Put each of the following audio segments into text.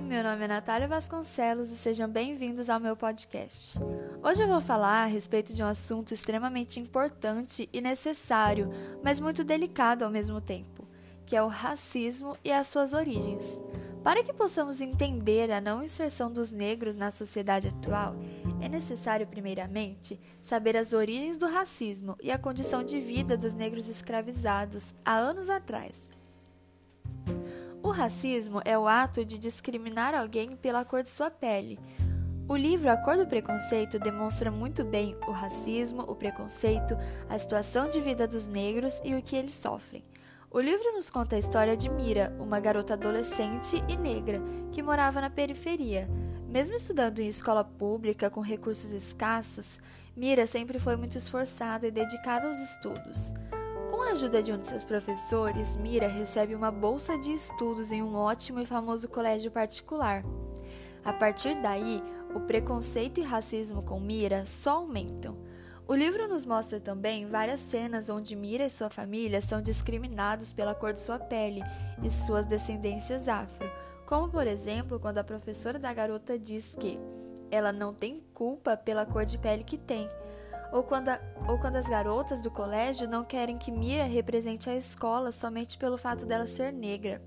nome é Natália Vasconcelos e sejam bem-vindos ao meu podcast. Hoje eu vou falar a respeito de um assunto extremamente importante e necessário, mas muito delicado ao mesmo tempo, que é o racismo e as suas origens. Para que possamos entender a não inserção dos negros na sociedade atual, é necessário, primeiramente, saber as origens do racismo e a condição de vida dos negros escravizados há anos atrás. Racismo é o ato de discriminar alguém pela cor de sua pele. O livro A Cor do Preconceito demonstra muito bem o racismo, o preconceito, a situação de vida dos negros e o que eles sofrem. O livro nos conta a história de Mira, uma garota adolescente e negra que morava na periferia. Mesmo estudando em escola pública com recursos escassos, Mira sempre foi muito esforçada e dedicada aos estudos. Com a ajuda de um de seus professores, Mira recebe uma bolsa de estudos em um ótimo e famoso colégio particular. A partir daí, o preconceito e racismo com Mira só aumentam. O livro nos mostra também várias cenas onde Mira e sua família são discriminados pela cor de sua pele e suas descendências afro, como por exemplo quando a professora da garota diz que ela não tem culpa pela cor de pele que tem ou quando, a, ou quando as garotas do colégio não querem que Mira represente a escola somente pelo fato dela ser negra.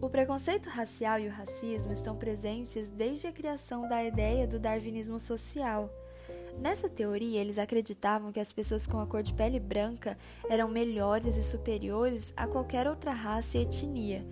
O preconceito racial e o racismo estão presentes desde a criação da ideia do darwinismo social. Nessa teoria, eles acreditavam que as pessoas com a cor de pele branca eram melhores e superiores a qualquer outra raça e etnia.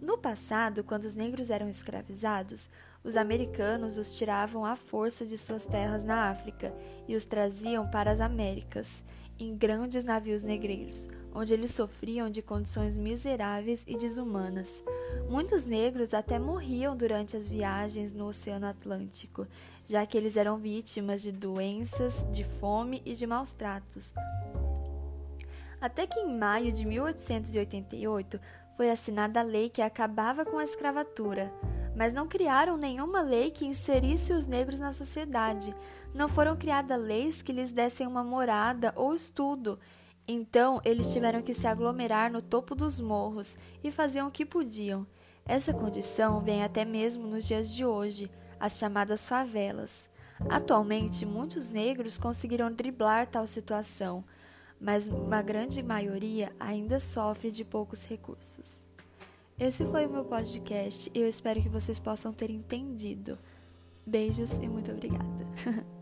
No passado, quando os negros eram escravizados, os americanos os tiravam à força de suas terras na África e os traziam para as Américas, em grandes navios negreiros, onde eles sofriam de condições miseráveis e desumanas. Muitos negros até morriam durante as viagens no Oceano Atlântico, já que eles eram vítimas de doenças, de fome e de maus tratos. Até que em maio de 1888 foi assinada a lei que acabava com a escravatura mas não criaram nenhuma lei que inserisse os negros na sociedade. Não foram criadas leis que lhes dessem uma morada ou estudo. Então, eles tiveram que se aglomerar no topo dos morros e faziam o que podiam. Essa condição vem até mesmo nos dias de hoje, as chamadas favelas. Atualmente, muitos negros conseguiram driblar tal situação, mas uma grande maioria ainda sofre de poucos recursos. Esse foi o meu podcast e eu espero que vocês possam ter entendido. Beijos e muito obrigada.